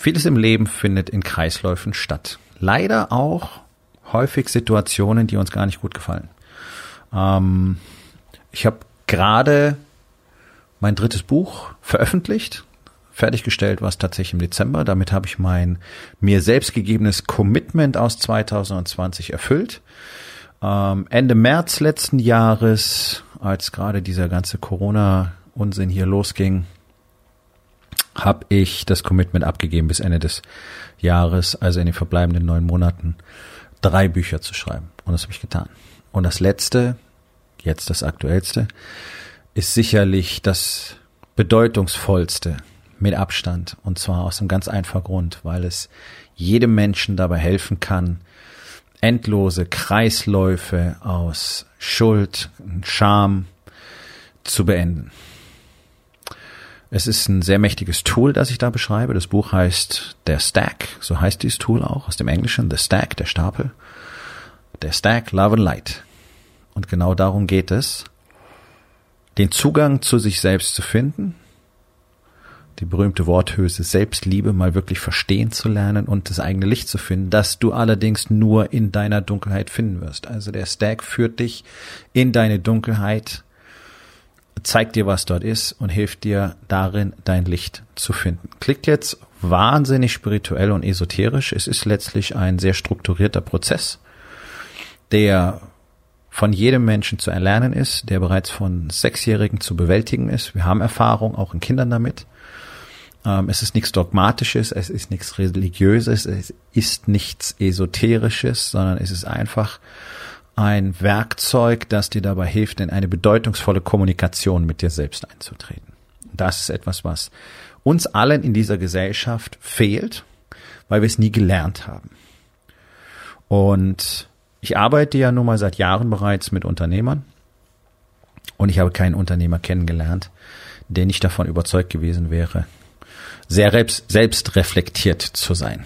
Vieles im Leben findet in Kreisläufen statt. Leider auch häufig Situationen, die uns gar nicht gut gefallen. Ähm, ich habe gerade mein drittes Buch veröffentlicht, fertiggestellt war es tatsächlich im Dezember. Damit habe ich mein mir selbst gegebenes Commitment aus 2020 erfüllt. Ähm, Ende März letzten Jahres, als gerade dieser ganze Corona-Unsinn hier losging, habe ich das Commitment abgegeben bis Ende des Jahres, also in den verbleibenden neun Monaten, drei Bücher zu schreiben. Und das habe ich getan. Und das letzte, jetzt das aktuellste, ist sicherlich das bedeutungsvollste mit Abstand. Und zwar aus einem ganz einfachen Grund, weil es jedem Menschen dabei helfen kann, endlose Kreisläufe aus Schuld, Scham zu beenden. Es ist ein sehr mächtiges Tool, das ich da beschreibe. Das Buch heißt Der Stack, so heißt dieses Tool auch aus dem Englischen, The Stack, der Stapel. Der Stack, Love and Light. Und genau darum geht es, den Zugang zu sich selbst zu finden, die berühmte Worthülse Selbstliebe mal wirklich verstehen zu lernen und das eigene Licht zu finden, das du allerdings nur in deiner Dunkelheit finden wirst. Also der Stack führt dich in deine Dunkelheit zeigt dir, was dort ist und hilft dir darin, dein Licht zu finden. Klingt jetzt wahnsinnig spirituell und esoterisch. Es ist letztlich ein sehr strukturierter Prozess, der von jedem Menschen zu erlernen ist, der bereits von Sechsjährigen zu bewältigen ist. Wir haben Erfahrung auch in Kindern damit. Ähm, es ist nichts Dogmatisches, es ist nichts Religiöses, es ist nichts Esoterisches, sondern es ist einfach ein Werkzeug, das dir dabei hilft, in eine bedeutungsvolle Kommunikation mit dir selbst einzutreten. Das ist etwas, was uns allen in dieser Gesellschaft fehlt, weil wir es nie gelernt haben. Und ich arbeite ja nun mal seit Jahren bereits mit Unternehmern und ich habe keinen Unternehmer kennengelernt, der nicht davon überzeugt gewesen wäre, sehr selbst, selbst reflektiert zu sein.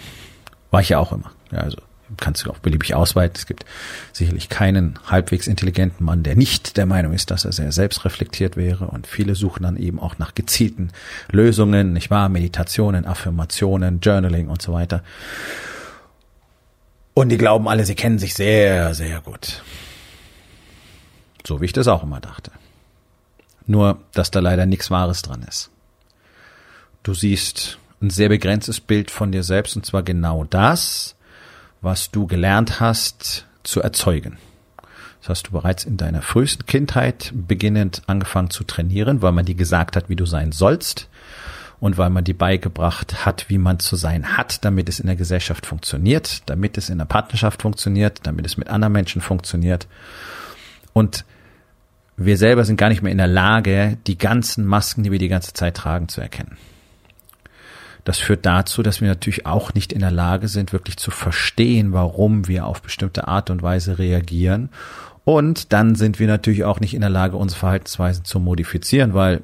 War ich ja auch immer. Ja, also kannst du auch beliebig ausweiten. Es gibt sicherlich keinen halbwegs intelligenten Mann, der nicht der Meinung ist, dass er sehr selbstreflektiert wäre. Und viele suchen dann eben auch nach gezielten Lösungen, nicht wahr? Meditationen, Affirmationen, Journaling und so weiter. Und die glauben alle, sie kennen sich sehr, sehr gut. So wie ich das auch immer dachte. Nur, dass da leider nichts Wahres dran ist. Du siehst ein sehr begrenztes Bild von dir selbst und zwar genau das, was du gelernt hast zu erzeugen. Das hast du bereits in deiner frühesten Kindheit beginnend angefangen zu trainieren, weil man dir gesagt hat, wie du sein sollst und weil man dir beigebracht hat, wie man zu sein hat, damit es in der Gesellschaft funktioniert, damit es in der Partnerschaft funktioniert, damit es mit anderen Menschen funktioniert. Und wir selber sind gar nicht mehr in der Lage, die ganzen Masken, die wir die ganze Zeit tragen, zu erkennen. Das führt dazu, dass wir natürlich auch nicht in der Lage sind, wirklich zu verstehen, warum wir auf bestimmte Art und Weise reagieren. Und dann sind wir natürlich auch nicht in der Lage, unsere Verhaltensweisen zu modifizieren, weil,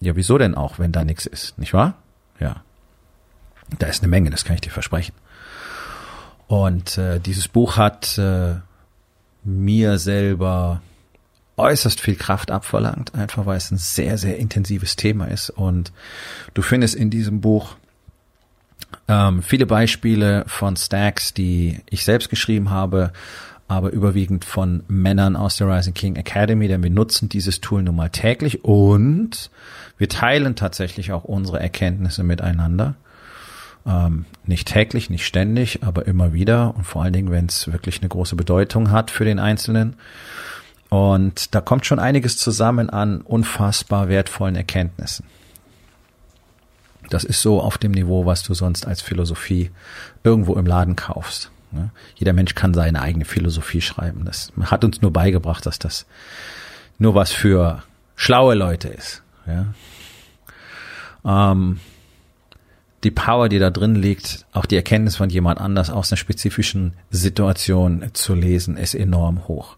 ja, wieso denn auch, wenn da nichts ist, nicht wahr? Ja. Da ist eine Menge, das kann ich dir versprechen. Und äh, dieses Buch hat äh, mir selber äußerst viel Kraft abverlangt, einfach weil es ein sehr, sehr intensives Thema ist. Und du findest in diesem Buch ähm, viele Beispiele von Stacks, die ich selbst geschrieben habe, aber überwiegend von Männern aus der Rising King Academy, denn wir nutzen dieses Tool nun mal täglich und wir teilen tatsächlich auch unsere Erkenntnisse miteinander. Ähm, nicht täglich, nicht ständig, aber immer wieder und vor allen Dingen, wenn es wirklich eine große Bedeutung hat für den Einzelnen. Und da kommt schon einiges zusammen an unfassbar wertvollen Erkenntnissen. Das ist so auf dem Niveau, was du sonst als Philosophie irgendwo im Laden kaufst. Ne? Jeder Mensch kann seine eigene Philosophie schreiben. Das hat uns nur beigebracht, dass das nur was für schlaue Leute ist. Ja. Ähm, die Power, die da drin liegt, auch die Erkenntnis von jemand anders aus einer spezifischen Situation zu lesen, ist enorm hoch.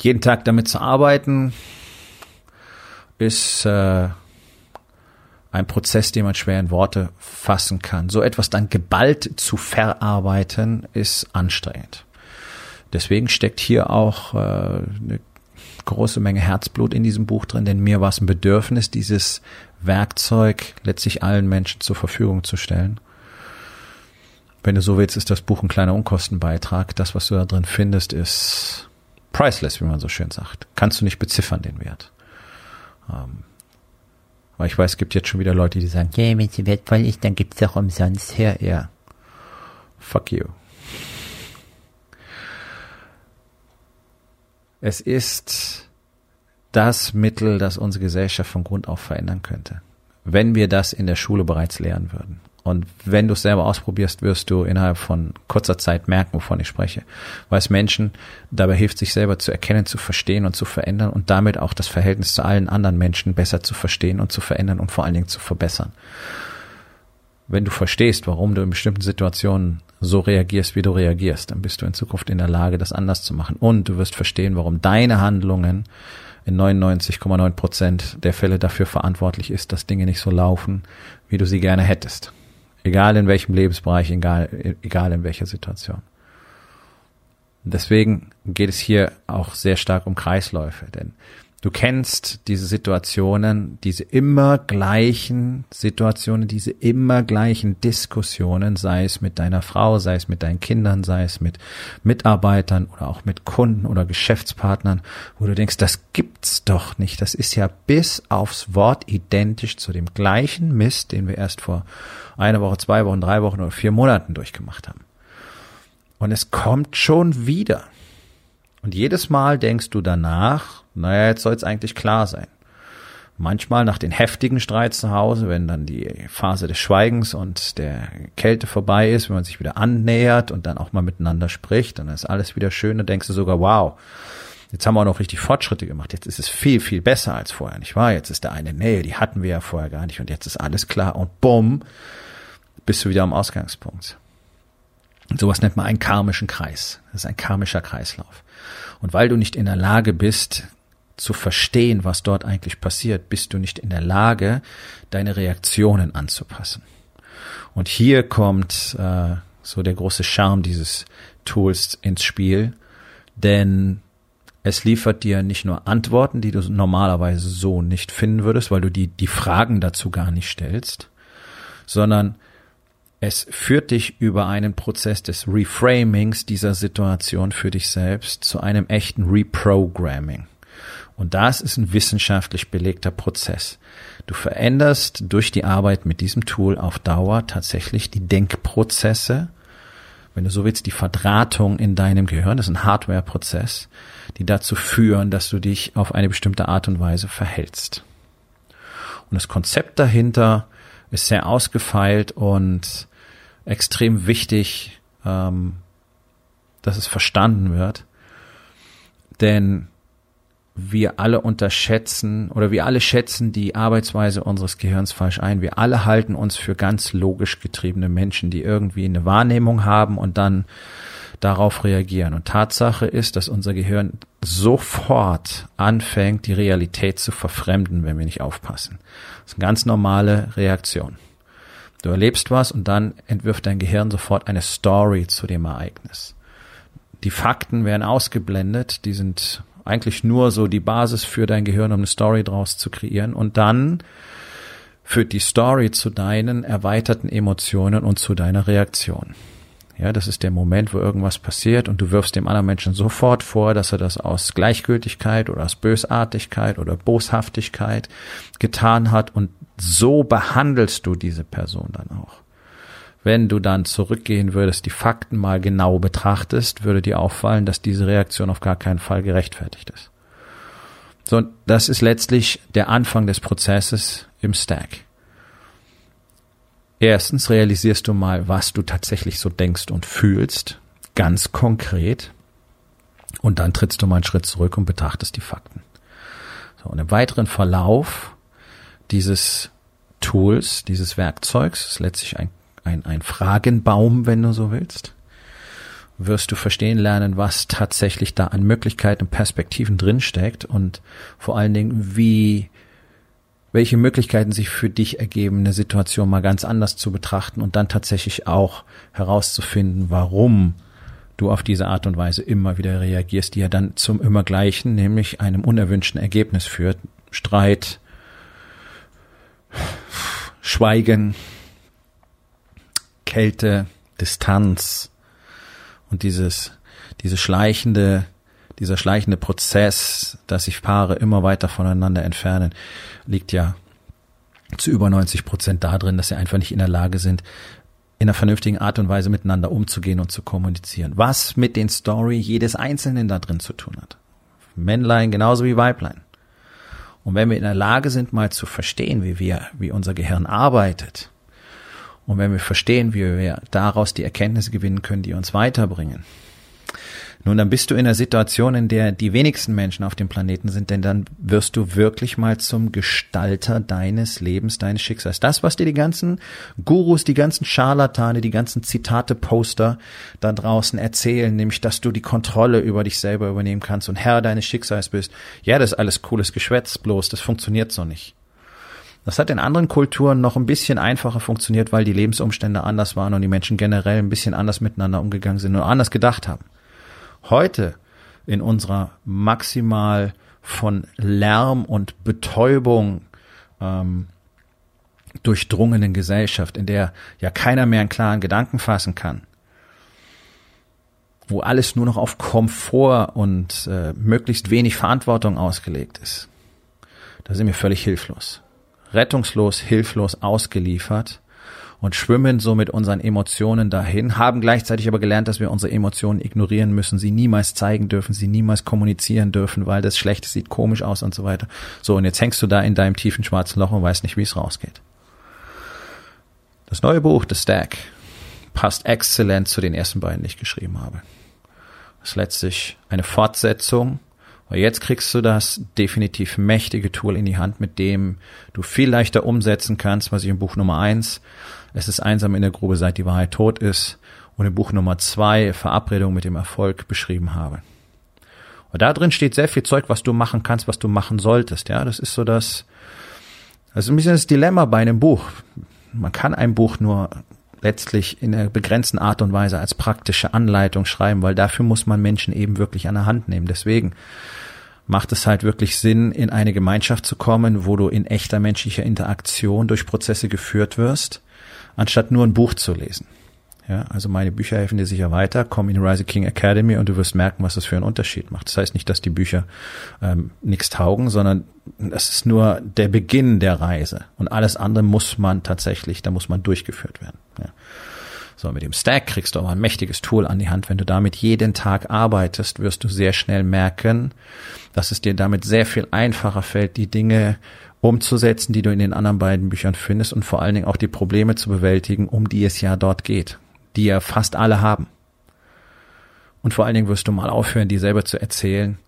Jeden Tag damit zu arbeiten, ist äh, ein Prozess, den man schwer in Worte fassen kann. So etwas dann geballt zu verarbeiten, ist anstrengend. Deswegen steckt hier auch äh, eine große Menge Herzblut in diesem Buch drin, denn mir war es ein Bedürfnis, dieses Werkzeug letztlich allen Menschen zur Verfügung zu stellen. Wenn du so willst, ist das Buch ein kleiner Unkostenbeitrag. Das, was du da drin findest, ist priceless, wie man so schön sagt. Kannst du nicht beziffern, den Wert. Ähm, aber ich weiß, es gibt jetzt schon wieder Leute, die sagen, ja, wenn sie wertvoll ist, dann gibt's doch umsonst her, ja. Fuck you. Es ist das Mittel, das unsere Gesellschaft von Grund auf verändern könnte. Wenn wir das in der Schule bereits lernen würden. Und wenn du es selber ausprobierst, wirst du innerhalb von kurzer Zeit merken, wovon ich spreche. Weil es Menschen dabei hilft, sich selber zu erkennen, zu verstehen und zu verändern und damit auch das Verhältnis zu allen anderen Menschen besser zu verstehen und zu verändern und vor allen Dingen zu verbessern. Wenn du verstehst, warum du in bestimmten Situationen so reagierst, wie du reagierst, dann bist du in Zukunft in der Lage, das anders zu machen. Und du wirst verstehen, warum deine Handlungen in 99,9 Prozent der Fälle dafür verantwortlich ist, dass Dinge nicht so laufen, wie du sie gerne hättest. Egal in welchem Lebensbereich, egal, egal in welcher Situation. Deswegen geht es hier auch sehr stark um Kreisläufe, denn Du kennst diese Situationen, diese immer gleichen Situationen, diese immer gleichen Diskussionen, sei es mit deiner Frau, sei es mit deinen Kindern, sei es mit Mitarbeitern oder auch mit Kunden oder Geschäftspartnern, wo du denkst, das gibt's doch nicht. Das ist ja bis aufs Wort identisch zu dem gleichen Mist, den wir erst vor einer Woche, zwei Wochen, drei Wochen oder vier Monaten durchgemacht haben. Und es kommt schon wieder. Und jedes Mal denkst du danach, naja, jetzt soll es eigentlich klar sein. Manchmal nach den heftigen Streits zu Hause, wenn dann die Phase des Schweigens und der Kälte vorbei ist, wenn man sich wieder annähert und dann auch mal miteinander spricht, dann ist alles wieder schön, dann denkst du sogar, wow, jetzt haben wir auch noch richtig Fortschritte gemacht, jetzt ist es viel, viel besser als vorher, nicht wahr? Jetzt ist da eine Nähe, die hatten wir ja vorher gar nicht und jetzt ist alles klar und bumm, bist du wieder am Ausgangspunkt. Und sowas nennt man einen karmischen Kreis. Das ist ein karmischer Kreislauf. Und weil du nicht in der Lage bist, zu verstehen, was dort eigentlich passiert, bist du nicht in der Lage, deine Reaktionen anzupassen. Und hier kommt äh, so der große Charme dieses Tools ins Spiel, denn es liefert dir nicht nur Antworten, die du normalerweise so nicht finden würdest, weil du die, die Fragen dazu gar nicht stellst, sondern es führt dich über einen Prozess des Reframings dieser Situation für dich selbst zu einem echten Reprogramming. Und das ist ein wissenschaftlich belegter Prozess. Du veränderst durch die Arbeit mit diesem Tool auf Dauer tatsächlich die Denkprozesse, wenn du so willst, die Verdrahtung in deinem Gehirn, das ist ein Hardware-Prozess, die dazu führen, dass du dich auf eine bestimmte Art und Weise verhältst. Und das Konzept dahinter ist sehr ausgefeilt und extrem wichtig, ähm, dass es verstanden wird. Denn wir alle unterschätzen oder wir alle schätzen die Arbeitsweise unseres Gehirns falsch ein. Wir alle halten uns für ganz logisch getriebene Menschen, die irgendwie eine Wahrnehmung haben und dann darauf reagieren. Und Tatsache ist, dass unser Gehirn sofort anfängt, die Realität zu verfremden, wenn wir nicht aufpassen. Das ist eine ganz normale Reaktion. Du erlebst was und dann entwirft dein Gehirn sofort eine Story zu dem Ereignis. Die Fakten werden ausgeblendet, die sind eigentlich nur so die Basis für dein Gehirn, um eine Story draus zu kreieren. Und dann führt die Story zu deinen erweiterten Emotionen und zu deiner Reaktion. Ja, das ist der Moment, wo irgendwas passiert und du wirfst dem anderen Menschen sofort vor, dass er das aus Gleichgültigkeit oder aus Bösartigkeit oder Boshaftigkeit getan hat und so behandelst du diese Person dann auch. Wenn du dann zurückgehen würdest, die Fakten mal genau betrachtest, würde dir auffallen, dass diese Reaktion auf gar keinen Fall gerechtfertigt ist. So, das ist letztlich der Anfang des Prozesses im Stack. Erstens realisierst du mal, was du tatsächlich so denkst und fühlst, ganz konkret. Und dann trittst du mal einen Schritt zurück und betrachtest die Fakten. So, und im weiteren Verlauf dieses Tools, dieses Werkzeugs, ist letztlich ein, ein, ein Fragenbaum, wenn du so willst, wirst du verstehen lernen, was tatsächlich da an Möglichkeiten und Perspektiven drinsteckt und vor allen Dingen, wie, welche Möglichkeiten sich für dich ergeben, eine Situation mal ganz anders zu betrachten und dann tatsächlich auch herauszufinden, warum du auf diese Art und Weise immer wieder reagierst, die ja dann zum immer gleichen, nämlich einem unerwünschten Ergebnis führt. Streit, Schweigen, Kälte, Distanz und dieses, diese schleichende, dieser schleichende Prozess, dass sich Paare immer weiter voneinander entfernen, liegt ja zu über 90 Prozent darin, dass sie einfach nicht in der Lage sind, in einer vernünftigen Art und Weise miteinander umzugehen und zu kommunizieren. Was mit den Story jedes Einzelnen da drin zu tun hat. Männlein genauso wie Weiblein. Und wenn wir in der Lage sind, mal zu verstehen, wie wir, wie unser Gehirn arbeitet, und wenn wir verstehen, wie wir daraus die Erkenntnisse gewinnen können, die uns weiterbringen, nun, dann bist du in einer Situation, in der die wenigsten Menschen auf dem Planeten sind, denn dann wirst du wirklich mal zum Gestalter deines Lebens, deines Schicksals. Das, was dir die ganzen Gurus, die ganzen Scharlatane, die ganzen Zitate-Poster da draußen erzählen, nämlich, dass du die Kontrolle über dich selber übernehmen kannst und Herr deines Schicksals bist. Ja, das ist alles cooles Geschwätz, bloß das funktioniert so nicht. Das hat in anderen Kulturen noch ein bisschen einfacher funktioniert, weil die Lebensumstände anders waren und die Menschen generell ein bisschen anders miteinander umgegangen sind und anders gedacht haben. Heute in unserer maximal von Lärm und Betäubung ähm, durchdrungenen Gesellschaft, in der ja keiner mehr einen klaren Gedanken fassen kann, wo alles nur noch auf Komfort und äh, möglichst wenig Verantwortung ausgelegt ist, da sind wir völlig hilflos. Rettungslos, hilflos ausgeliefert und schwimmen so mit unseren Emotionen dahin, haben gleichzeitig aber gelernt, dass wir unsere Emotionen ignorieren müssen, sie niemals zeigen dürfen, sie niemals kommunizieren dürfen, weil das Schlechte sieht komisch aus und so weiter. So, und jetzt hängst du da in deinem tiefen schwarzen Loch und weißt nicht, wie es rausgeht. Das neue Buch, The Stack, passt exzellent zu den ersten beiden, die ich geschrieben habe. Das ist letztlich eine Fortsetzung weil jetzt kriegst du das definitiv mächtige Tool in die Hand, mit dem du viel leichter umsetzen kannst, was ich im Buch Nummer eins es ist einsam in der Grube, seit die Wahrheit tot ist. Und im Buch Nummer zwei, Verabredung mit dem Erfolg, beschrieben habe. Und da drin steht sehr viel Zeug, was du machen kannst, was du machen solltest. Ja, das ist so das, das ist ein bisschen das Dilemma bei einem Buch. Man kann ein Buch nur letztlich in einer begrenzten Art und Weise als praktische Anleitung schreiben, weil dafür muss man Menschen eben wirklich an der Hand nehmen. Deswegen macht es halt wirklich Sinn, in eine Gemeinschaft zu kommen, wo du in echter menschlicher Interaktion durch Prozesse geführt wirst anstatt nur ein Buch zu lesen. Ja, also meine Bücher helfen dir sicher weiter. Komm in Rise King Academy und du wirst merken, was das für einen Unterschied macht. Das heißt nicht, dass die Bücher ähm, nichts taugen, sondern das ist nur der Beginn der Reise. Und alles andere muss man tatsächlich, da muss man durchgeführt werden. Ja. So, mit dem Stack kriegst du aber ein mächtiges Tool an die Hand. Wenn du damit jeden Tag arbeitest, wirst du sehr schnell merken, dass es dir damit sehr viel einfacher fällt, die Dinge umzusetzen, die du in den anderen beiden Büchern findest und vor allen Dingen auch die Probleme zu bewältigen, um die es ja dort geht, die ja fast alle haben. Und vor allen Dingen wirst du mal aufhören, dir selber zu erzählen,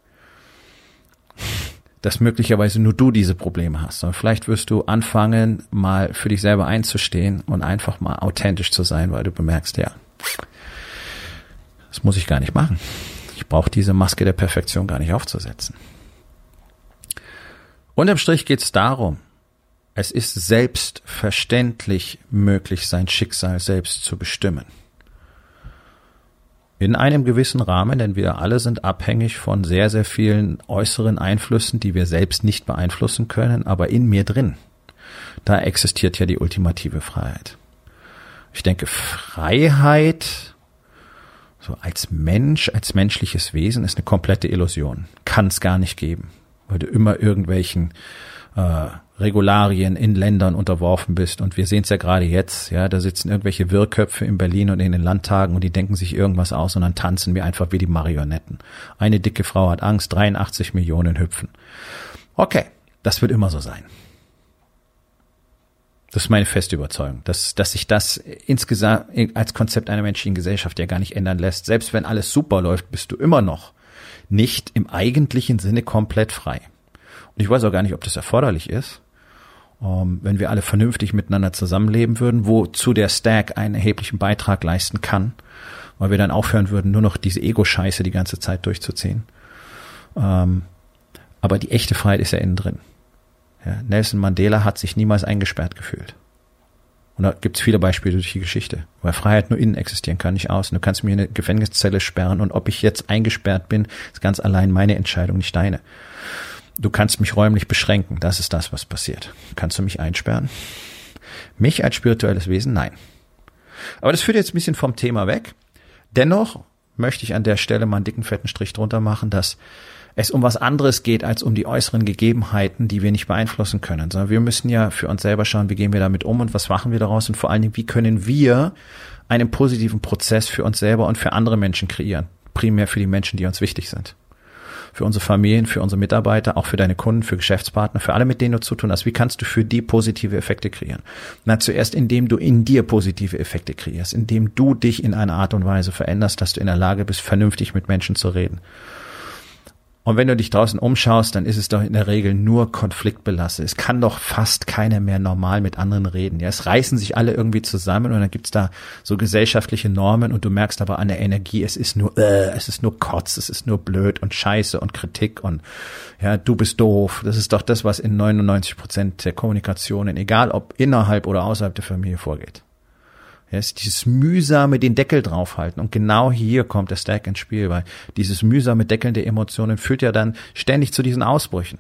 dass möglicherweise nur du diese Probleme hast, sondern vielleicht wirst du anfangen, mal für dich selber einzustehen und einfach mal authentisch zu sein, weil du bemerkst, ja, das muss ich gar nicht machen. Ich brauche diese Maske der Perfektion gar nicht aufzusetzen. Unterm Strich geht es darum, es ist selbstverständlich möglich, sein Schicksal selbst zu bestimmen. In einem gewissen Rahmen, denn wir alle sind abhängig von sehr, sehr vielen äußeren Einflüssen, die wir selbst nicht beeinflussen können, aber in mir drin. Da existiert ja die ultimative Freiheit. Ich denke, Freiheit, so als Mensch, als menschliches Wesen, ist eine komplette Illusion. Kann es gar nicht geben weil du immer irgendwelchen äh, Regularien in Ländern unterworfen bist. Und wir sehen es ja gerade jetzt, ja, da sitzen irgendwelche Wirrköpfe in Berlin und in den Landtagen und die denken sich irgendwas aus und dann tanzen wir einfach wie die Marionetten. Eine dicke Frau hat Angst, 83 Millionen hüpfen. Okay, das wird immer so sein. Das ist meine feste Überzeugung, dass, dass sich das insgesamt als Konzept einer menschlichen Gesellschaft ja gar nicht ändern lässt. Selbst wenn alles super läuft, bist du immer noch nicht im eigentlichen Sinne komplett frei. Und ich weiß auch gar nicht, ob das erforderlich ist. Ähm, wenn wir alle vernünftig miteinander zusammenleben würden, wozu der Stack einen erheblichen Beitrag leisten kann, weil wir dann aufhören würden, nur noch diese Ego-Scheiße die ganze Zeit durchzuziehen. Ähm, aber die echte Freiheit ist ja innen drin. Ja, Nelson Mandela hat sich niemals eingesperrt gefühlt. Und da gibt es viele Beispiele durch die Geschichte, weil Freiheit nur innen existieren kann, nicht außen. Du kannst mir eine Gefängniszelle sperren und ob ich jetzt eingesperrt bin, ist ganz allein meine Entscheidung, nicht deine. Du kannst mich räumlich beschränken, das ist das, was passiert. Kannst du mich einsperren? Mich als spirituelles Wesen? Nein. Aber das führt jetzt ein bisschen vom Thema weg. Dennoch möchte ich an der Stelle mal einen dicken, fetten Strich drunter machen, dass es um was anderes geht als um die äußeren Gegebenheiten, die wir nicht beeinflussen können, sondern wir müssen ja für uns selber schauen, wie gehen wir damit um und was machen wir daraus und vor allen Dingen, wie können wir einen positiven Prozess für uns selber und für andere Menschen kreieren, primär für die Menschen, die uns wichtig sind. Für unsere Familien, für unsere Mitarbeiter, auch für deine Kunden, für Geschäftspartner, für alle, mit denen du zu tun hast. Wie kannst du für die positive Effekte kreieren? Na, zuerst indem du in dir positive Effekte kreierst, indem du dich in einer Art und Weise veränderst, dass du in der Lage bist, vernünftig mit Menschen zu reden. Und wenn du dich draußen umschaust, dann ist es doch in der Regel nur konfliktbelastet. Es kann doch fast keiner mehr normal mit anderen reden. Ja, es reißen sich alle irgendwie zusammen und dann gibt's da so gesellschaftliche Normen und du merkst aber an der Energie, es ist nur, äh, es ist nur Kotz, es ist nur blöd und Scheiße und Kritik und ja, du bist doof. Das ist doch das, was in 99 Prozent der Kommunikationen, egal ob innerhalb oder außerhalb der Familie vorgeht. Ist dieses mühsame den Deckel draufhalten. Und genau hier kommt der Stack ins Spiel, weil dieses mühsame Deckeln der Emotionen führt ja dann ständig zu diesen Ausbrüchen.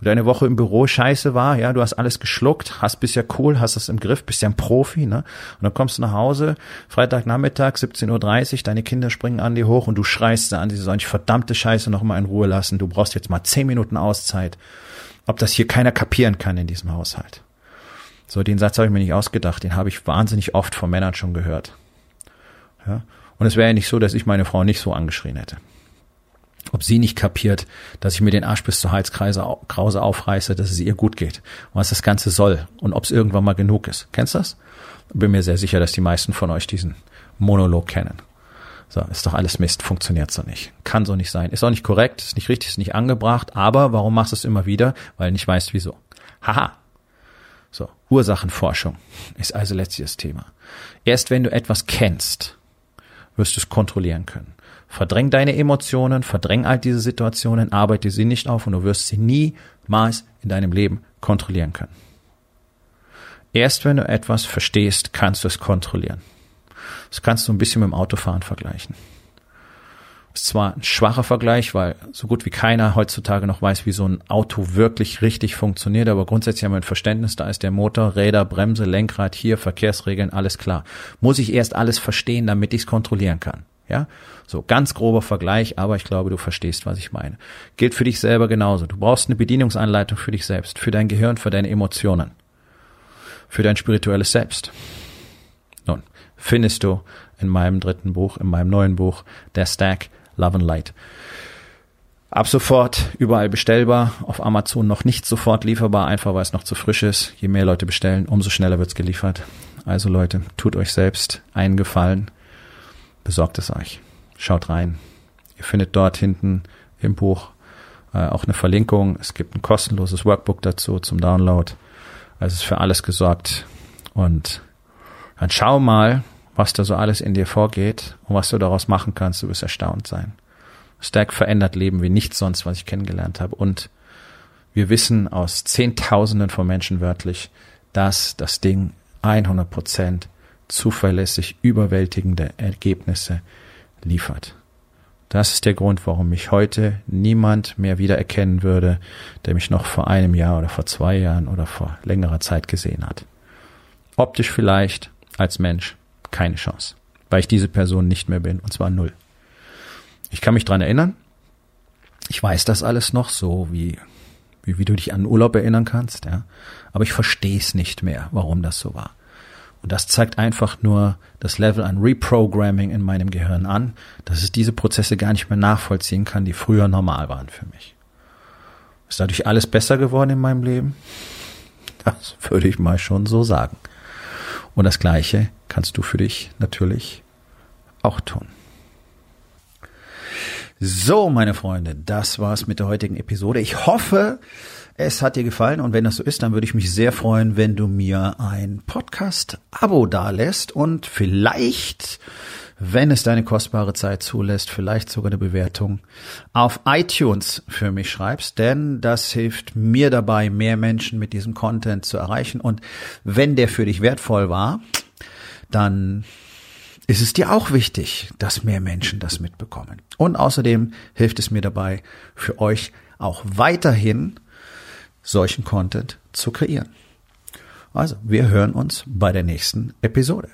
Und eine Woche im Büro scheiße war, ja, du hast alles geschluckt, hast bist ja cool, hast es im Griff, bist ja ein Profi, ne? Und dann kommst du nach Hause, Freitagnachmittag, 17.30 Uhr, deine Kinder springen an dir hoch und du schreist da an, die sollen verdammte Scheiße noch mal in Ruhe lassen, du brauchst jetzt mal zehn Minuten Auszeit. Ob das hier keiner kapieren kann in diesem Haushalt. So, den Satz habe ich mir nicht ausgedacht, den habe ich wahnsinnig oft von Männern schon gehört. Ja? Und es wäre ja nicht so, dass ich meine Frau nicht so angeschrien hätte. Ob sie nicht kapiert, dass ich mir den Arsch bis zur Halskreise Krause aufreiße, dass es ihr gut geht was das Ganze soll und ob es irgendwann mal genug ist. Kennst du das? Bin mir sehr sicher, dass die meisten von euch diesen Monolog kennen. So, ist doch alles Mist, funktioniert so nicht. Kann so nicht sein. Ist auch nicht korrekt, ist nicht richtig, ist nicht angebracht, aber warum machst du es immer wieder? Weil nicht weißt wieso. Haha, so, Ursachenforschung ist also letztlich das Thema. Erst wenn du etwas kennst, wirst du es kontrollieren können. Verdräng deine Emotionen, verdräng all diese Situationen, arbeite sie nicht auf und du wirst sie niemals in deinem Leben kontrollieren können. Erst wenn du etwas verstehst, kannst du es kontrollieren. Das kannst du ein bisschen mit dem Autofahren vergleichen. Ist zwar ein schwacher Vergleich, weil so gut wie keiner heutzutage noch weiß, wie so ein Auto wirklich richtig funktioniert, aber grundsätzlich haben wir ein Verständnis, da ist der Motor, Räder, Bremse, Lenkrad, hier, Verkehrsregeln, alles klar. Muss ich erst alles verstehen, damit ich es kontrollieren kann. Ja, so ganz grober Vergleich, aber ich glaube, du verstehst, was ich meine. Gilt für dich selber genauso. Du brauchst eine Bedienungsanleitung für dich selbst, für dein Gehirn, für deine Emotionen, für dein spirituelles Selbst. Nun, findest du in meinem dritten Buch, in meinem neuen Buch, der Stack Love and Light. Ab sofort überall bestellbar, auf Amazon noch nicht sofort lieferbar, einfach weil es noch zu frisch ist. Je mehr Leute bestellen, umso schneller wird's geliefert. Also Leute, tut euch selbst einen Gefallen, besorgt es euch. Schaut rein. Ihr findet dort hinten im Buch äh, auch eine Verlinkung. Es gibt ein kostenloses Workbook dazu zum Download. Also ist für alles gesorgt. Und dann schau mal, was da so alles in dir vorgeht und was du daraus machen kannst, du wirst erstaunt sein. Stack verändert Leben wie nichts sonst, was ich kennengelernt habe. Und wir wissen aus Zehntausenden von Menschen wörtlich, dass das Ding 100 Prozent zuverlässig überwältigende Ergebnisse liefert. Das ist der Grund, warum mich heute niemand mehr wiedererkennen würde, der mich noch vor einem Jahr oder vor zwei Jahren oder vor längerer Zeit gesehen hat. Optisch vielleicht als Mensch, keine Chance, weil ich diese Person nicht mehr bin, und zwar null. Ich kann mich dran erinnern. Ich weiß das alles noch, so wie, wie, wie du dich an Urlaub erinnern kannst, ja. Aber ich verstehe es nicht mehr, warum das so war. Und das zeigt einfach nur das Level an Reprogramming in meinem Gehirn an, dass es diese Prozesse gar nicht mehr nachvollziehen kann, die früher normal waren für mich. Ist dadurch alles besser geworden in meinem Leben? Das würde ich mal schon so sagen. Und das Gleiche kannst du für dich natürlich auch tun. So, meine Freunde, das war's mit der heutigen Episode. Ich hoffe, es hat dir gefallen und wenn das so ist, dann würde ich mich sehr freuen, wenn du mir ein Podcast-Abo dalässt und vielleicht, wenn es deine kostbare Zeit zulässt, vielleicht sogar eine Bewertung auf iTunes für mich schreibst, denn das hilft mir dabei, mehr Menschen mit diesem Content zu erreichen und wenn der für dich wertvoll war, dann ist es dir auch wichtig, dass mehr Menschen das mitbekommen. Und außerdem hilft es mir dabei, für euch auch weiterhin solchen Content zu kreieren. Also, wir hören uns bei der nächsten Episode.